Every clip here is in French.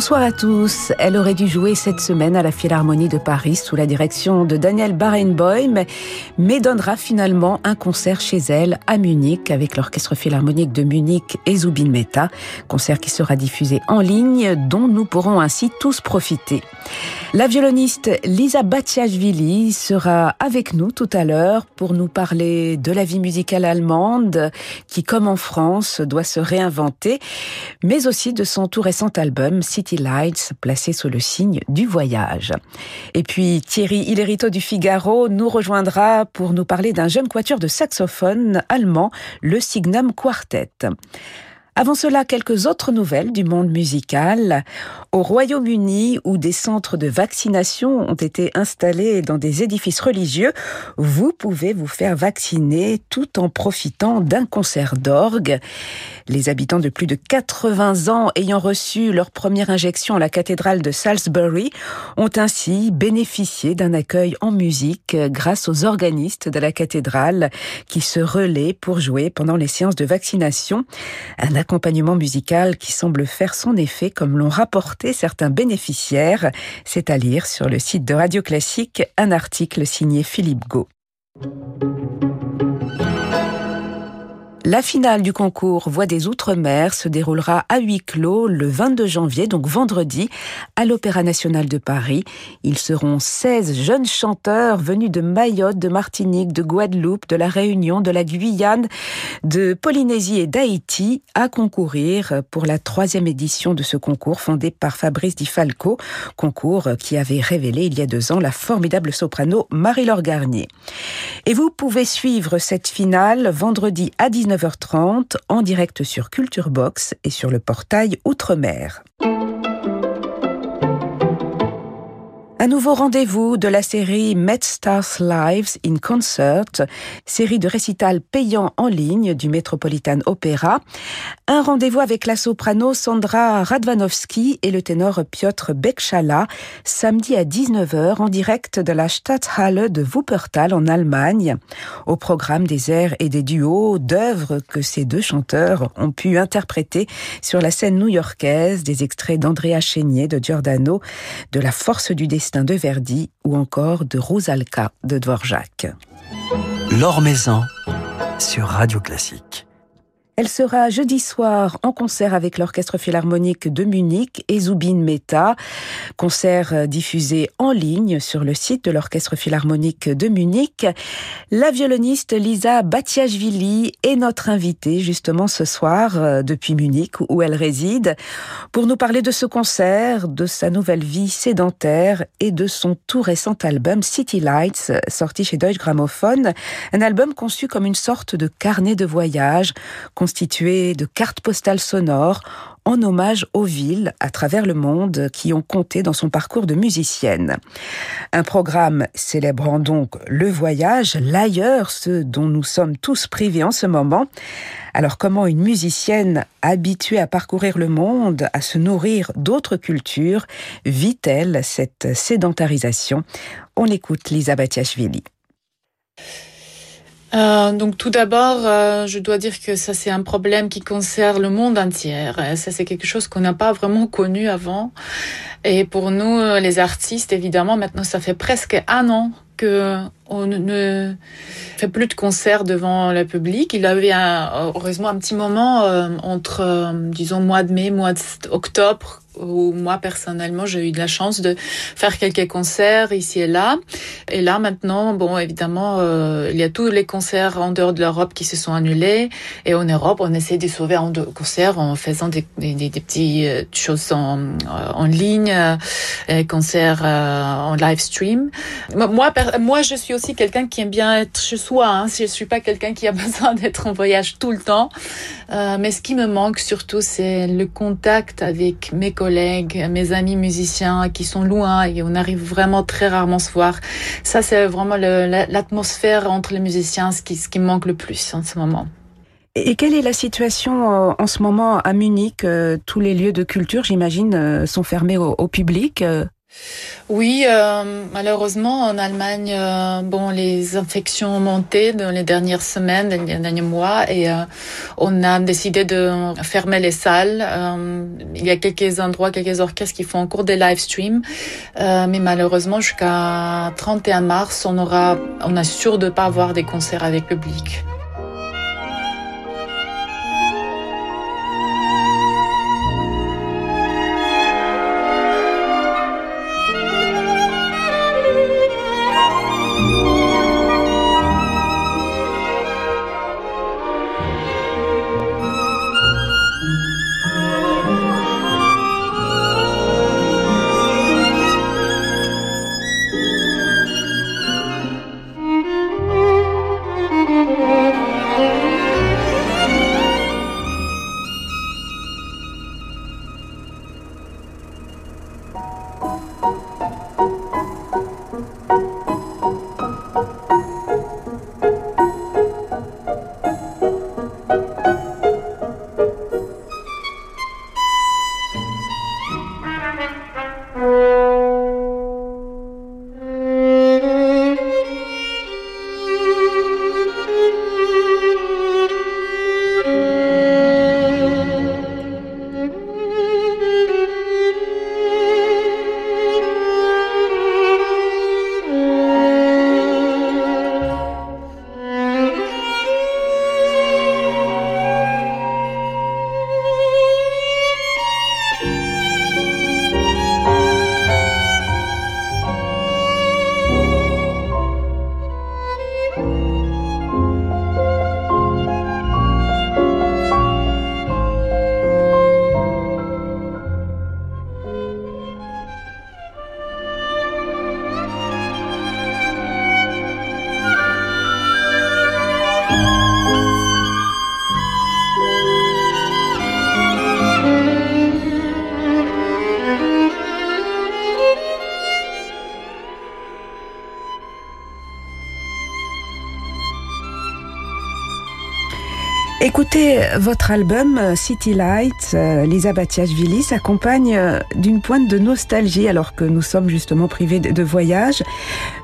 Bonsoir à tous. Elle aurait dû jouer cette semaine à la Philharmonie de Paris sous la direction de Daniel Barenboim, mais donnera finalement un concert chez elle à Munich avec l'Orchestre Philharmonique de Munich et Zubin Mehta, concert qui sera diffusé en ligne dont nous pourrons ainsi tous profiter. La violoniste Lisa Batiashvili sera avec nous tout à l'heure pour nous parler de la vie musicale allemande qui, comme en France, doit se réinventer, mais aussi de son tout récent album City Lights, placé sous le signe du voyage. Et puis Thierry Hillerito du Figaro nous rejoindra pour nous parler d'un jeune quatuor de saxophone allemand, le Signum Quartet. Avant cela, quelques autres nouvelles du monde musical. Au Royaume-Uni, où des centres de vaccination ont été installés dans des édifices religieux, vous pouvez vous faire vacciner tout en profitant d'un concert d'orgue. Les habitants de plus de 80 ans ayant reçu leur première injection à la cathédrale de Salisbury ont ainsi bénéficié d'un accueil en musique grâce aux organistes de la cathédrale qui se relaient pour jouer pendant les séances de vaccination. Accompagnement musical qui semble faire son effet comme l'ont rapporté certains bénéficiaires. C'est à lire sur le site de Radio Classique un article signé Philippe Gau. La finale du concours Voix des Outre-mer se déroulera à huis clos le 22 janvier, donc vendredi, à l'Opéra National de Paris. Ils seront 16 jeunes chanteurs venus de Mayotte, de Martinique, de Guadeloupe, de la Réunion, de la Guyane, de Polynésie et d'Haïti à concourir pour la troisième édition de ce concours fondé par Fabrice Di Falco, concours qui avait révélé il y a deux ans la formidable soprano Marie-Laure Garnier. Et vous pouvez suivre cette finale vendredi à 19 19h30 en direct sur Culture Box et sur le portail Outre-mer. Un nouveau rendez-vous de la série Met Stars Lives in Concert, série de récitals payants en ligne du Metropolitan Opera. Un rendez-vous avec la soprano Sandra Radvanovsky et le ténor Piotr Bekchala, samedi à 19h en direct de la Stadthalle de Wuppertal en Allemagne. Au programme des airs et des duos d'œuvres que ces deux chanteurs ont pu interpréter sur la scène new-yorkaise, des extraits d'Andrea Chénier de Giordano, de La force du destin de Verdi ou encore de Rosalka de Dvorak. L'Or Maison sur Radio Classique. Elle sera jeudi soir en concert avec l'Orchestre Philharmonique de Munich et Zubin Mehta. Concert euh, diffusé en ligne sur le site de l'Orchestre Philharmonique de Munich. La violoniste Lisa Batiashvili est notre invitée justement ce soir euh, depuis Munich où elle réside pour nous parler de ce concert, de sa nouvelle vie sédentaire et de son tout récent album City Lights sorti chez Deutsche Grammophon. Un album conçu comme une sorte de carnet de voyage constitué de cartes postales sonores en hommage aux villes à travers le monde qui ont compté dans son parcours de musicienne. Un programme célébrant donc le voyage, l'ailleurs, ce dont nous sommes tous privés en ce moment. Alors comment une musicienne habituée à parcourir le monde, à se nourrir d'autres cultures, vit-elle cette sédentarisation? On écoute Lisa Batiashvili. Euh, donc tout d'abord, euh, je dois dire que ça c'est un problème qui concerne le monde entier. Ça c'est quelque chose qu'on n'a pas vraiment connu avant. Et pour nous, les artistes, évidemment, maintenant ça fait presque un an que on ne fait plus de concerts devant le public. Il avait un, heureusement un petit moment euh, entre, euh, disons, mois de mai, mois d'octobre, où moi personnellement j'ai eu de la chance de faire quelques concerts ici et là. Et là maintenant, bon évidemment, euh, il y a tous les concerts en dehors de l'Europe qui se sont annulés. Et en Europe, on essaie de sauver en deux concerts en faisant des, des, des petites choses en, en ligne, des concerts en live stream. Moi, moi, je suis aussi quelqu'un qui aime bien être chez soi. Hein. Je suis pas quelqu'un qui a besoin d'être en voyage tout le temps. Euh, mais ce qui me manque surtout, c'est le contact avec mes collègues, mes amis musiciens qui sont loin et on arrive vraiment très rarement se voir. Ça, c'est vraiment l'atmosphère entre les musiciens, ce qui, me manque le plus en ce moment. Et quelle est la situation euh, en ce moment à Munich euh, Tous les lieux de culture, j'imagine, sont fermés au public. Oui, euh, malheureusement en Allemagne, euh, bon, les infections ont monté dans les dernières semaines, les derniers mois, et euh, on a décidé de fermer les salles. il y a quelques endroits, quelques orchestres qui font encore des live streams, mais malheureusement jusqu'à 31 mars, on aura, on sûr de pas avoir des concerts avec public. Écoutez, votre album euh, City Lights, euh, Lisa Batiashvili, s'accompagne euh, d'une pointe de nostalgie alors que nous sommes justement privés de voyage.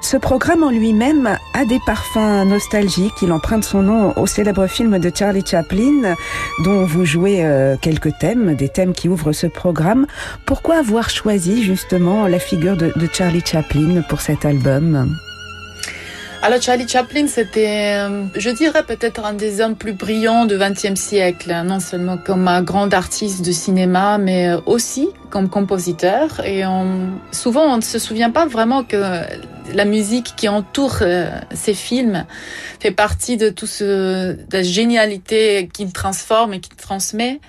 Ce programme en lui-même a des parfums nostalgiques. Il emprunte son nom au célèbre film de Charlie Chaplin dont vous jouez quelques thèmes, des thèmes qui ouvrent ce programme. Pourquoi avoir choisi justement la figure de, de Charlie Chaplin pour cet album? Alors Charlie Chaplin, c'était, euh, je dirais peut-être un des hommes plus brillants du XXe siècle, hein, non seulement comme un grand artiste de cinéma, mais euh, aussi comme compositeur. Et souvent, on ne se souvient pas vraiment que la musique qui entoure euh, ces films fait partie de tout ce, de la génialité qu'il transforme et qu'il transmet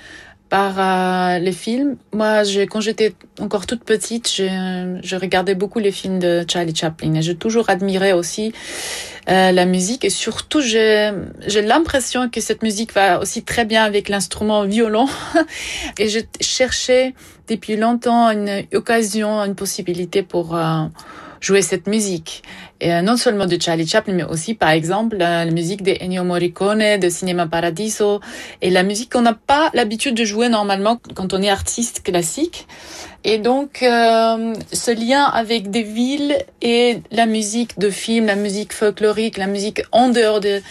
par euh, les films. Moi, quand j'étais encore toute petite, je, je, regardais beaucoup les films de Charlie Chaplin et j'ai toujours admiré aussi euh, la musique et surtout j'ai l'impression que cette musique va aussi très bien avec l'instrument violon et je cherchais depuis longtemps une occasion, une possibilité pour euh, jouer cette musique. Et euh, non seulement de Charlie Chaplin, mais aussi, par exemple, la, musique de Ennio Morricone, de Cinema Paradiso, et la musique qu'on n'a pas l'habitude de jouer normalement quand on est artiste classique. Et donc, euh, ce lien avec des villes et la musique de film, la musique folklorique, la musique en dehors de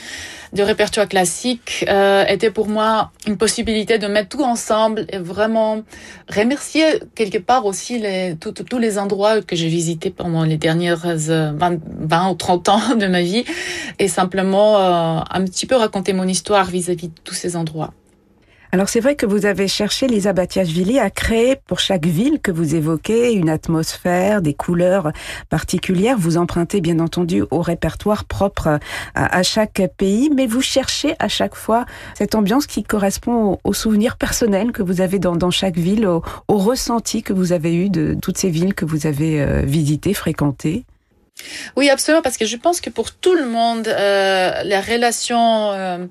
de répertoire classique euh, était pour moi une possibilité de mettre tout ensemble et vraiment remercier quelque part aussi les, tous les endroits que j'ai visités pendant les dernières 20, euh, 20, ou 30 ans de ma vie et simplement euh, un petit peu raconter mon histoire vis-à-vis -vis de tous ces endroits. Alors c'est vrai que vous avez cherché, Lisa Batiashvili, à créer pour chaque ville que vous évoquez une atmosphère, des couleurs particulières. Vous empruntez bien entendu au répertoire propre à, chaque pays, mais vous cherchez à chaque fois cette ambiance qui correspond aux, souvenirs personnels que vous avez dans, chaque ville, au, ressenti que vous avez eu de toutes ces villes que vous avez euh, visitées, fréquentées. Oui, absolument, parce que je pense que pour tout le monde, euh, la relation euh,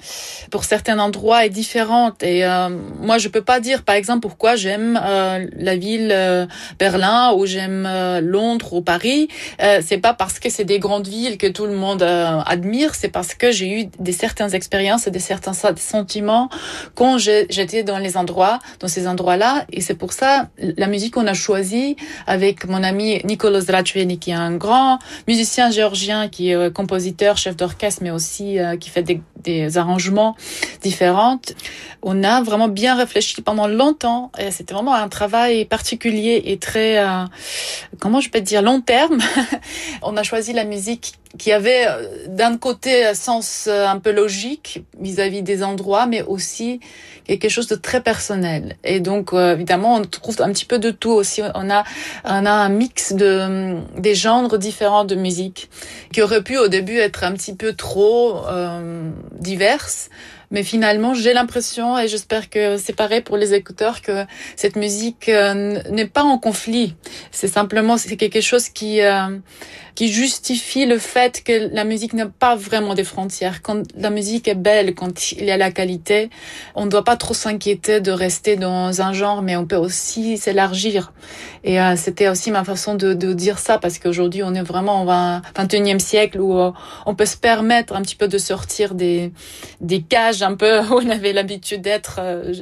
pour certains endroits est différente. Et euh, moi, je peux pas dire, par exemple, pourquoi j'aime euh, la ville euh, Berlin ou j'aime Londres ou Paris. c'est pas parce que c'est des grandes villes que tout le monde admire. C'est parce que j'ai eu des certaines expériences et des certains sentiments quand j'étais dans les endroits, dans ces endroits-là. Et c'est pour ça la musique qu'on a choisie avec mon ami Nicolas Zrachueni, qui est un grand musicien géorgien qui est euh, compositeur, chef d'orchestre, mais aussi euh, qui fait des, des, arrangements différents. On a vraiment bien réfléchi pendant longtemps. C'était vraiment un travail particulier et très, euh, comment je peux dire, long terme. on a choisi la musique qui avait d'un côté un sens un peu logique vis-à-vis des endroits, mais aussi quelque chose de très personnel. Et donc, évidemment, on trouve un petit peu de tout aussi. On a, on a un mix de des genres différents de musique qui aurait pu au début être un petit peu trop euh, diverses. Mais finalement, j'ai l'impression, et j'espère que c'est pareil pour les écouteurs, que cette musique euh, n'est pas en conflit. C'est simplement, c'est quelque chose qui euh, qui justifie le fait que la musique n'a pas vraiment des frontières. Quand la musique est belle, quand il y a la qualité, on ne doit pas trop s'inquiéter de rester dans un genre, mais on peut aussi s'élargir. Et euh, c'était aussi ma façon de, de dire ça, parce qu'aujourd'hui, on est vraiment au 21e siècle où euh, on peut se permettre un petit peu de sortir des, des cages un peu où on avait l'habitude d'être euh,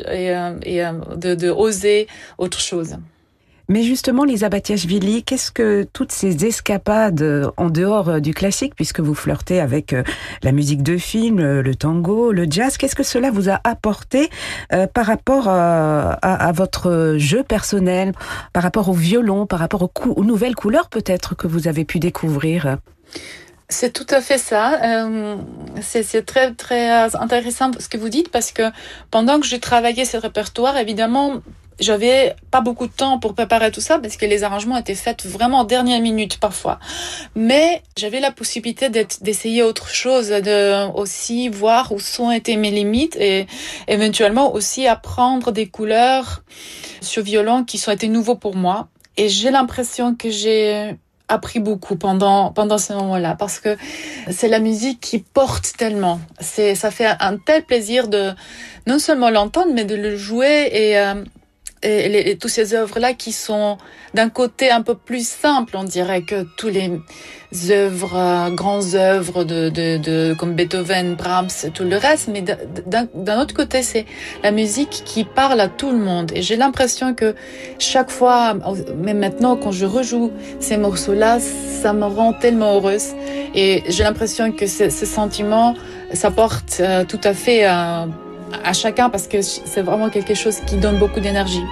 et, et de, de oser autre chose. Mais justement, Lisa Batiashvili, qu'est-ce que toutes ces escapades en dehors euh, du classique, puisque vous flirtez avec euh, la musique de film, euh, le tango, le jazz, qu'est-ce que cela vous a apporté par rapport à, votre jeu personnel, par rapport au violon, par rapport aux, nouvelles couleurs peut-être que vous avez pu découvrir? C'est tout à fait ça. c'est très très intéressant ce que vous dites parce que pendant que j'ai travaillé ce répertoire, évidemment, j'avais pas beaucoup de temps pour préparer tout ça parce que les arrangements étaient faits vraiment en dernière minute parfois. Mais j'avais la possibilité d'essayer autre chose, de aussi voir où sont été mes limites et éventuellement aussi apprendre des couleurs sur violon qui sont été nouveaux pour moi. Et j'ai l'impression que j'ai appris beaucoup pendant pendant ce moment-là parce que c'est la musique qui porte tellement. C'est ça fait un tel plaisir de non seulement l'entendre mais de le jouer et euh, et, et, toutes ces œuvres-là qui sont d'un côté un peu plus simples, on dirait que tous les œuvres, euh, grandes œuvres de, de, de, comme Beethoven, Brahms, et tout le reste, mais d'un autre côté, c'est la musique qui parle à tout le monde. Et j'ai l'impression que chaque fois, même maintenant, quand je rejoue ces morceaux-là, ça me rend tellement heureuse. Et j'ai l'impression que ce, ce, sentiment, ça porte euh, tout à fait... Euh, à chacun parce que c'est vraiment quelque chose qui donne beaucoup d'énergie.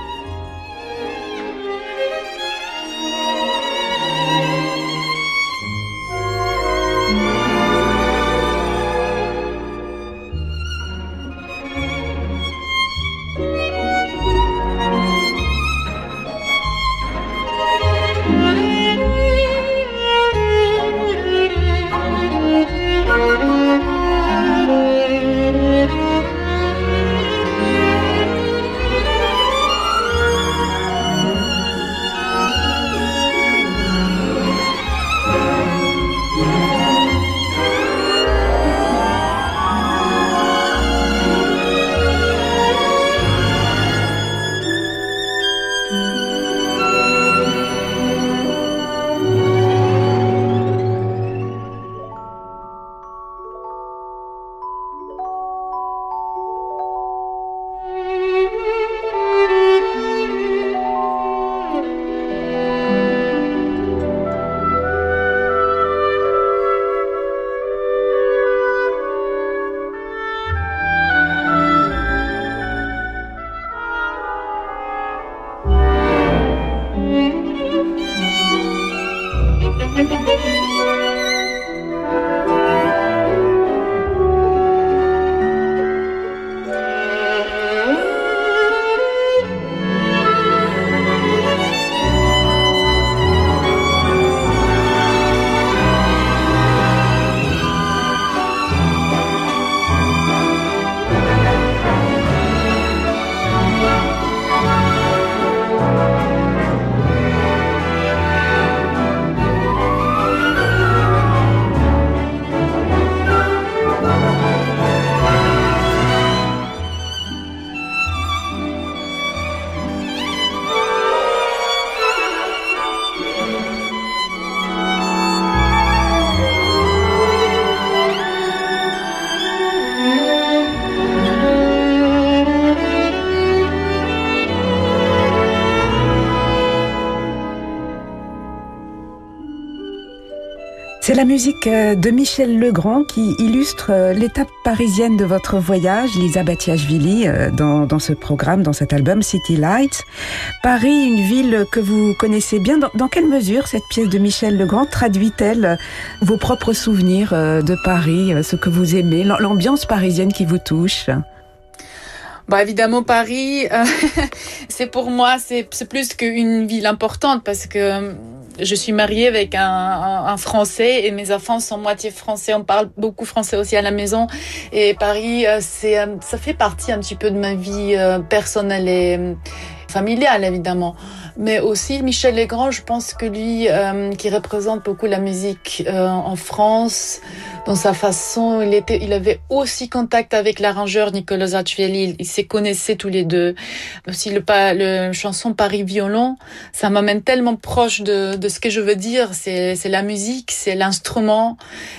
Musique euh, de Michel Legrand qui illustre euh, l'étape parisienne de votre voyage, Lisa Batiachvili, euh, dans, dans ce programme, dans cet album City Lights. Paris, une ville que vous connaissez bien. Dans, dans quelle mesure cette pièce de Michel Legrand traduit-elle vos propres souvenirs de Paris, ce que vous aimez, l'ambiance parisienne qui vous touche? Bah évidemment Paris, c'est pour moi c'est plus qu'une ville importante parce que je suis mariée avec un, un, Français et mes enfants sont moitié français. On parle beaucoup français aussi à la maison. Et Paris, euh, c'est, euh, ça fait partie un petit peu de ma vie euh, personnelle et familiale, évidemment mais aussi Michel Legrand, je pense que lui, euh, qui représente beaucoup la musique euh, en France, dans sa façon, il était, il avait aussi contact avec l'arrangeur Nicolas Zacchielli, ils se connaissaient tous les deux. Aussi le, le chanson Paris violon, ça m'amène tellement proche de, de ce que je veux dire. C'est la musique, c'est l'instrument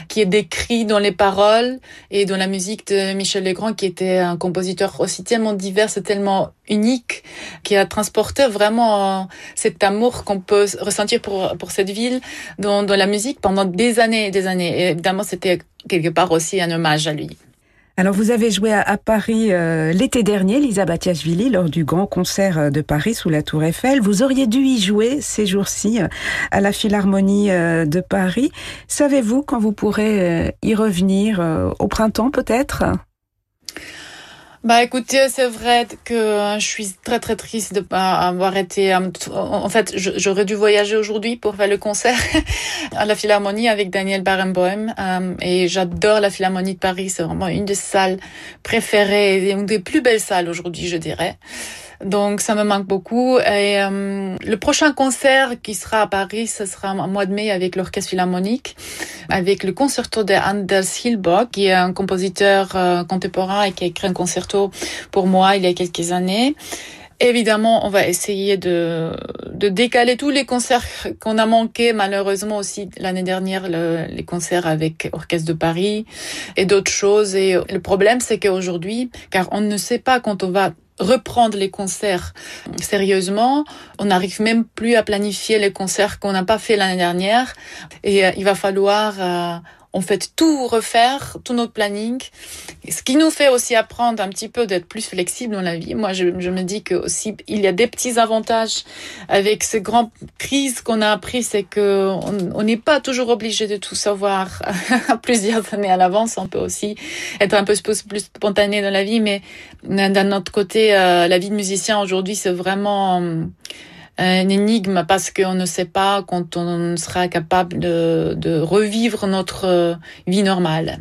qui est décrit dans les paroles et dans la musique de Michel Legrand, qui était un compositeur aussi tellement divers et tellement unique, qui a transporté vraiment cet amour qu'on peut ressentir pour, pour cette ville dans, dans la musique pendant des années et des années. Et évidemment, c'était quelque part aussi un hommage à lui. Alors vous avez joué à, Paris euh, l'été dernier, Lisa Batiachvili, lors du grand concert euh, de Paris sous la Tour Eiffel. Vous auriez dû y jouer ces jours-ci euh, à la Philharmonie de Paris. Savez-vous quand vous pourrez y revenir Au printemps peut-être? Bah écoutez, c'est vrai que je suis très très triste de pas avoir été. En fait, j'aurais dû voyager aujourd'hui pour faire le concert à la Philharmonie avec Daniel Barenboim. Euh, et j'adore la Philharmonie de Paris. C'est vraiment une des salles préférées, une des plus belles salles aujourd'hui, je dirais. Donc ça me manque beaucoup. Et euh, le prochain concert qui sera à Paris, ce sera au mois de mai avec l'Orchestre Philharmonique, avec le concerto de Anders Hilbach, qui est un compositeur euh, contemporain et qui a écrit un concerto pour moi il y a quelques années. Évidemment, on va essayer de, de décaler tous les concerts qu'on a manqués, malheureusement aussi l'année dernière, le, les concerts avec Orchestre de Paris et d'autres choses. Et le problème, c'est qu'aujourd'hui, car on ne sait pas quand on va reprendre les concerts sérieusement. On n'arrive même plus à planifier les concerts qu'on n'a pas fait l'année dernière. Et euh, il va falloir on fait tout refaire, tout notre planning. Ce qui nous fait aussi apprendre un petit peu d'être plus flexible dans la vie. Moi, je, me dis que aussi, il y a des petits avantages avec ces grandes crises qu'on a appris, c'est que on n'est pas toujours obligé de tout savoir plusieurs années à l'avance. On peut aussi être un peu plus spontané dans la vie, mais d'un autre côté, euh, la vie de musicien aujourd'hui, c'est vraiment un énigme parce qu'on ne sait pas quand on sera capable de, de revivre notre euh, vie normale.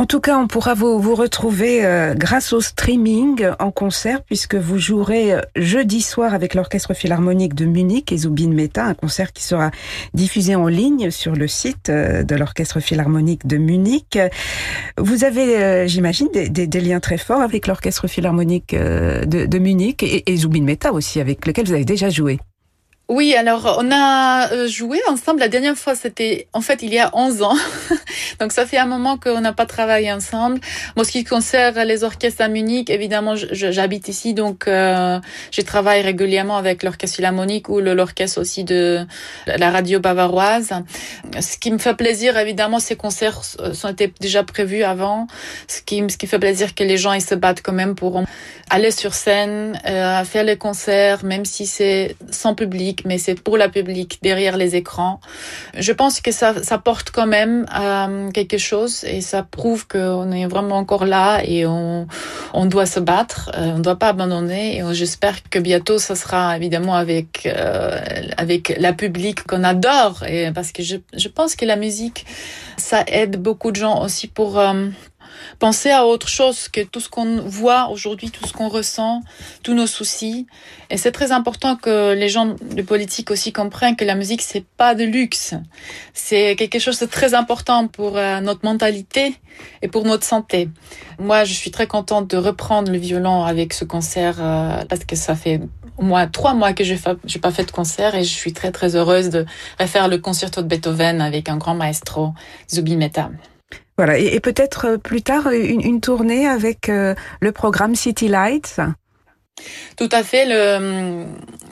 En tout cas, on pourra vous, vous retrouver euh, grâce au streaming en concert puisque vous jouerez euh, jeudi soir avec l'Orchestre Philharmonique de Munich et Zubin Mehta, un concert qui sera diffusé en ligne sur le site euh, de l'Orchestre Philharmonique de Munich. Vous avez, j'imagine, des, liens très forts avec l'Orchestre Philharmonique de, Munich et, et Zubin aussi, avec lequel vous avez déjà joué. Oui, alors on a euh, joué ensemble. La dernière fois, c'était en fait il y a 11 ans. donc ça fait un moment qu'on n'a pas travaillé ensemble. Moi, ce qui concerne les orchestres à Munich, évidemment, j'habite ici, donc euh, je travaille régulièrement avec l'orchestre philharmonique ou l'orchestre aussi de la radio bavaroise. Ce qui me fait plaisir, évidemment, ces concerts sont été déjà prévus avant. Ce qui, ce qui fait plaisir que les gens ils se battent quand même pour aller sur scène, euh, faire les concerts, même si c'est sans public mais c'est pour la public derrière les écrans. Je pense que ça, ça porte quand même euh, quelque chose et ça prouve qu'on est vraiment encore là et on, on doit se battre, euh, on ne doit pas abandonner et j'espère que bientôt ça sera évidemment avec euh, avec la public qu'on adore et parce que je, je pense que la musique ça aide beaucoup de gens aussi pour euh, penser à autre chose que tout ce qu'on voit aujourd'hui, tout ce qu'on ressent, tous nos soucis. Et c'est très important que les gens de politique aussi comprennent que la musique c'est pas de luxe. C'est quelque chose de très important pour euh, notre mentalité et pour notre santé. Moi, je suis très contente de reprendre le violon avec ce concert euh, parce que ça fait au moins trois mois que je n'ai pas fait de concert et je suis très très heureuse de refaire le concerto de Beethoven avec un grand maestro, Zubin Mehta. Voilà, et, peut-être euh, plus tard une, tournée avec euh, le programme City Lights. Tout à fait. Le hum,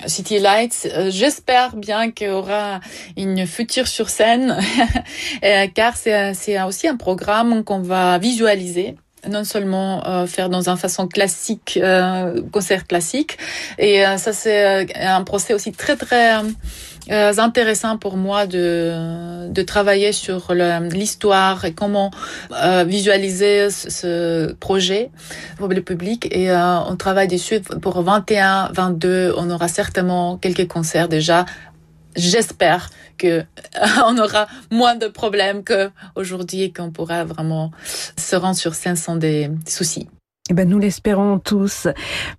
City Lights, euh, j'espère bien qu'il y aura une future sur scène, car c'est aussi un programme qu'on va visualiser non seulement euh, faire dans une façon classique, euh, concert classique, et ça c'est un procès aussi très très euh, intéressant pour moi de, de travailler sur l'histoire et comment euh, visualiser ce, projet pour le public. Et euh, on travaille dessus pour 21, 22. On aura certainement quelques concerts déjà. J'espère que on aura moins de problèmes qu'aujourd'hui et qu'on pourra vraiment se rendre sur scène sans des soucis. Eh ben, nous l'espérons tous.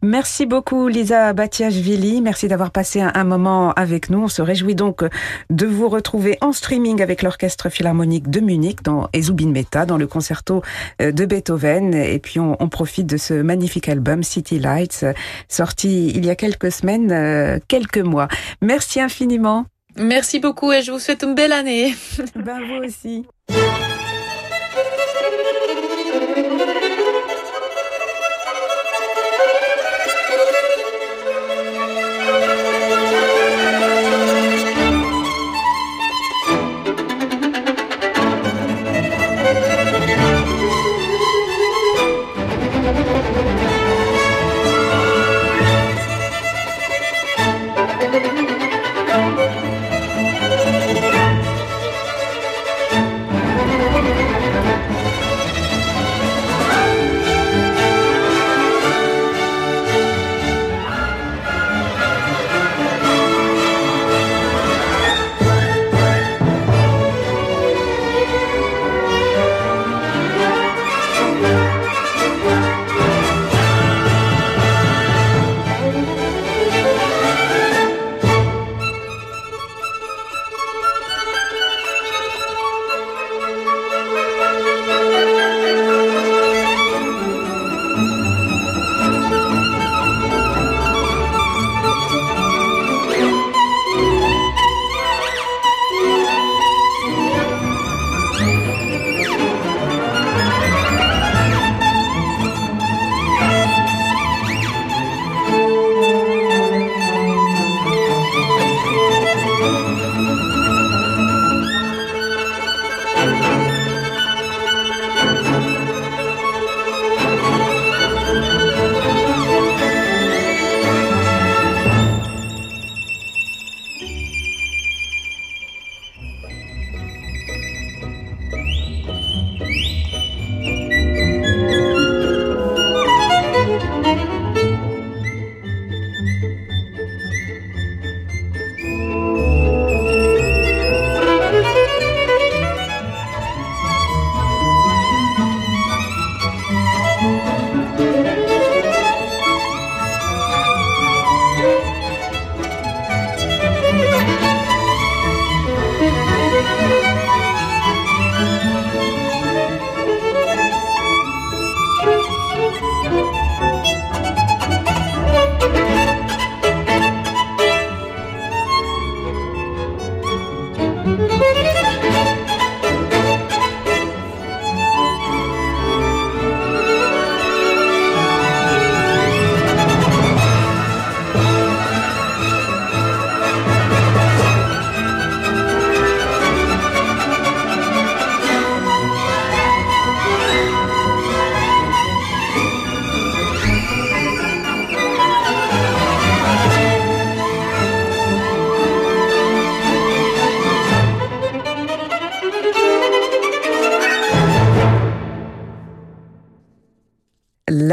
Merci beaucoup, Lisa Batiashvili. Merci d'avoir passé un, moment avec nous. On se réjouit donc de vous retrouver en streaming avec l'Orchestre Philharmonique de Munich dans Ezubin Meta, dans le concerto euh, de Beethoven. Et puis, on, on, profite de ce magnifique album, City Lights, sorti il y a quelques semaines, euh, quelques mois. Merci infiniment. Merci beaucoup et je vous souhaite une belle année. Ben, vous aussi.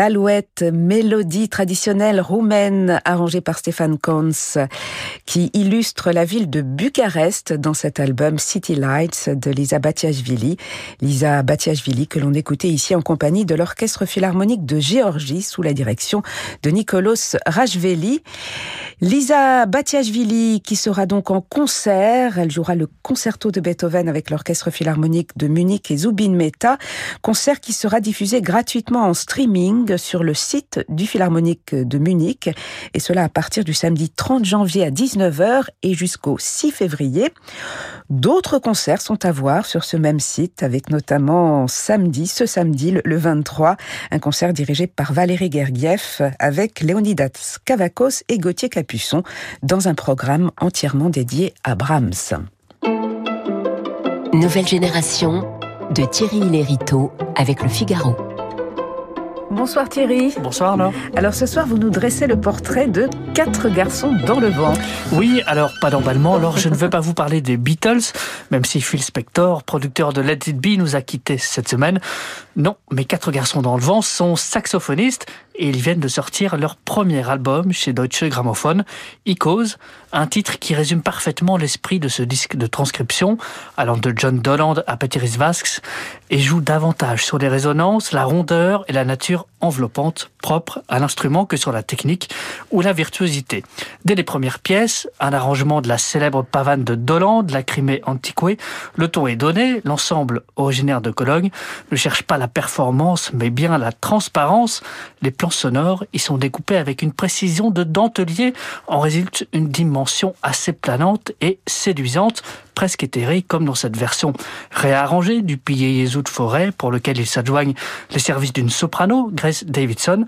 L'alouette, mélodie traditionnelle roumaine arrangée par Stéphane Kons, qui illustre la ville de Bucarest dans cet album City Lights de Lisa Batiashvili. Lisa Batiashvili que l'on écoutait ici en compagnie de l'Orchestre Philharmonique de Géorgie sous la direction de Nicolas Rajveli. Lisa Batiashvili qui sera donc en concert. Elle jouera le concerto de Beethoven avec l'Orchestre Philharmonique de Munich et Zubin Meta. Concert qui sera diffusé gratuitement en streaming sur le site du Philharmonique de Munich, et cela à partir du samedi 30 janvier à 19h et jusqu'au 6 février. D'autres concerts sont à voir sur ce même site, avec notamment samedi, ce samedi, le 23, un concert dirigé par Valérie Gergiev avec Leonidas Kavakos et Gauthier Capuçon dans un programme entièrement dédié à Brahms. Nouvelle génération de Thierry Lériteau avec le Figaro. Bonsoir Thierry. Bonsoir alors. Alors ce soir, vous nous dressez le portrait de quatre garçons dans le vent. Oui, alors pas d'emballement. Alors je ne veux pas vous parler des Beatles, même si Phil Spector, producteur de Let It Be, nous a quittés cette semaine. Non, mes quatre garçons dans le vent sont saxophonistes et ils viennent de sortir leur premier album chez Deutsche Grammophon, Icos, un titre qui résume parfaitement l'esprit de ce disque de transcription, allant de John Doland à Peteris Vasks, et joue davantage sur les résonances, la rondeur et la nature enveloppante propre à l'instrument que sur la technique ou la virtuosité. Dès les premières pièces, un arrangement de la célèbre pavane de Doland, la Crimée Antiquée, le ton est donné, l'ensemble originaire de Cologne ne cherche pas la performance mais bien la transparence. Sonores y sont découpés avec une précision de dentelier, en résulte une dimension assez planante et séduisante presque éthéré, comme dans cette version réarrangée du pilier Jésus de Forêt, pour lequel il s'adjoigne les services d'une soprano, Grace Davidson,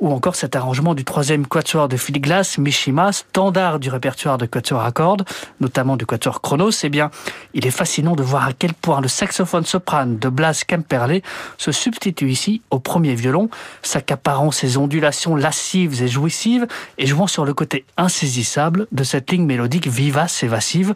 ou encore cet arrangement du troisième quatuor de Philly Glass, Mishima, standard du répertoire de quatuor à cordes, notamment du quatuor Chronos, eh bien, il est fascinant de voir à quel point le saxophone soprane de Blas Kemperlé se substitue ici au premier violon, s'accaparant ses ondulations lascives et jouissives et jouant sur le côté insaisissable de cette ligne mélodique vivace et vassive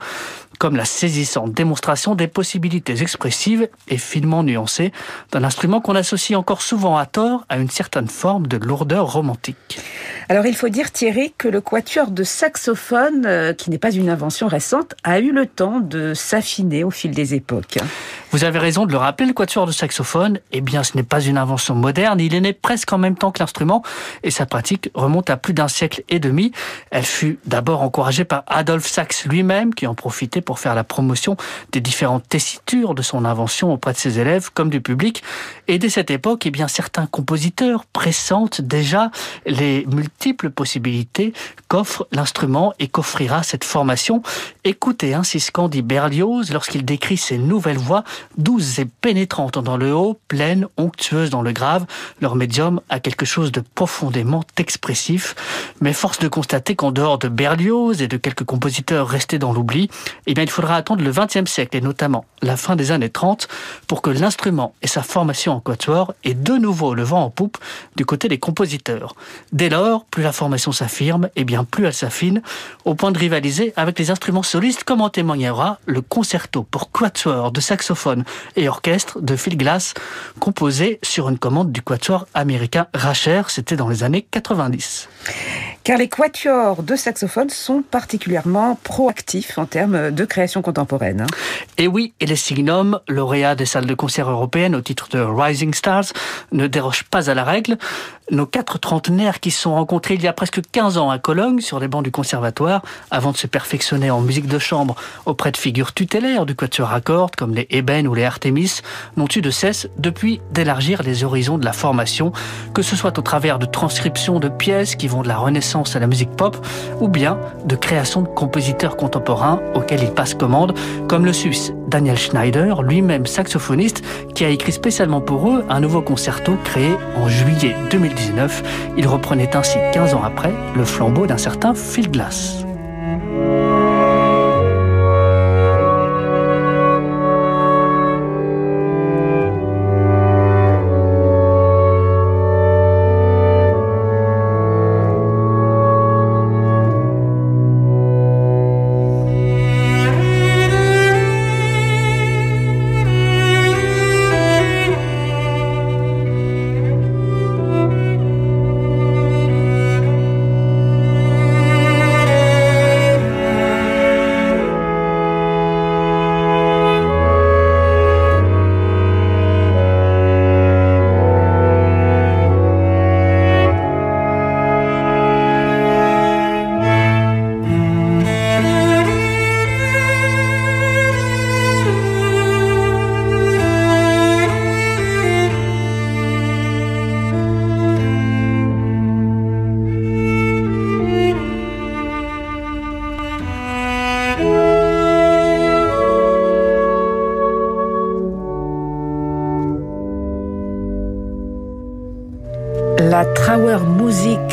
comme la saisissante démonstration des possibilités expressives et finement nuancées d'un instrument qu'on associe encore souvent à tort à une certaine forme de lourdeur romantique. Alors il faut dire Thierry que le quatuor de saxophone, euh, qui n'est pas une invention récente, a eu le temps de s'affiner au fil des époques. Vous avez raison de le rappeler, le quatuor de saxophone, eh bien ce n'est pas une invention moderne, il est né presque en même temps que l'instrument et sa pratique remonte à plus d'un siècle et demi. Elle fut d'abord encouragée par Adolphe Sax lui-même qui en profitait pour faire la promotion des différentes tessitures de son invention auprès de ses élèves comme du public. Et dès cette époque, eh bien certains compositeurs pressentent déjà les multiples possibilités qu'offre l'instrument et qu'offrira cette formation. Écoutez ainsi ce qu'en dit Berlioz lorsqu'il décrit ses nouvelles voix douces et pénétrantes dans le haut, pleines, onctueuses dans le grave. Leur médium a quelque chose de profondément expressif. Mais force de constater qu'en dehors de Berlioz et de quelques compositeurs restés dans l'oubli, eh bien, il faudra attendre le XXe siècle et notamment la fin des années 30 pour que l'instrument et sa formation en quatuor aient de nouveau le vent en poupe du côté des compositeurs. Dès lors, plus la formation s'affirme, et eh bien plus elle s'affine, au point de rivaliser avec les instruments solistes, comme en témoignera le concerto pour quatuor de saxophone et orchestre de Phil Glass, composé sur une commande du quatuor américain Racher. C'était dans les années 90. Car les quatuors de saxophone sont particulièrement proactifs en termes de création contemporaine. Hein. Et oui, et les Signum, lauréats des salles de concert européennes au titre de Rising Stars, ne dérogent pas à la règle nos quatre trentenaires qui se sont rencontrés il y a presque 15 ans à Cologne sur les bancs du conservatoire avant de se perfectionner en musique de chambre auprès de figures tutélaires du quatuor à cordes comme les Eben ou les Artemis n'ont eu de cesse depuis d'élargir les horizons de la formation, que ce soit au travers de transcriptions de pièces qui vont de la Renaissance à la musique pop ou bien de création de compositeurs contemporains auxquels ils passent commande comme le Suisse Daniel Schneider, lui-même saxophoniste, qui a écrit spécialement pour eux un nouveau concerto créé en juillet 2010 il reprenait ainsi 15 ans après le flambeau d'un certain Phil Glass.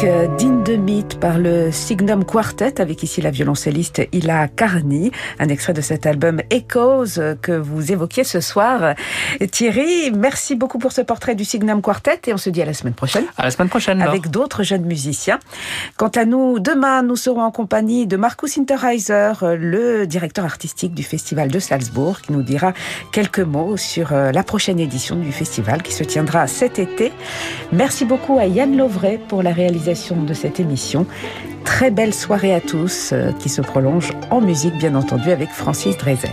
Euh, Dinner. Music d'Indemit par le Signum Quartet avec ici la violoncelliste Ila Carni, un extrait de cet album Echoes que vous évoquiez ce soir. Thierry, merci beaucoup pour ce portrait du Signum Quartet et on se dit à la semaine prochaine. À la semaine prochaine. Avec d'autres jeunes musiciens. Quant à nous, demain, nous serons en compagnie de Markus Interheiser, le directeur artistique du Festival de Salzbourg, qui nous dira quelques mots sur euh, la prochaine édition du festival qui se tiendra cet été. Merci beaucoup à Yann Lovray pour la réalisation de cette émission. Très belle soirée à tous euh, qui se prolonge en musique bien entendu avec Francis Drezel.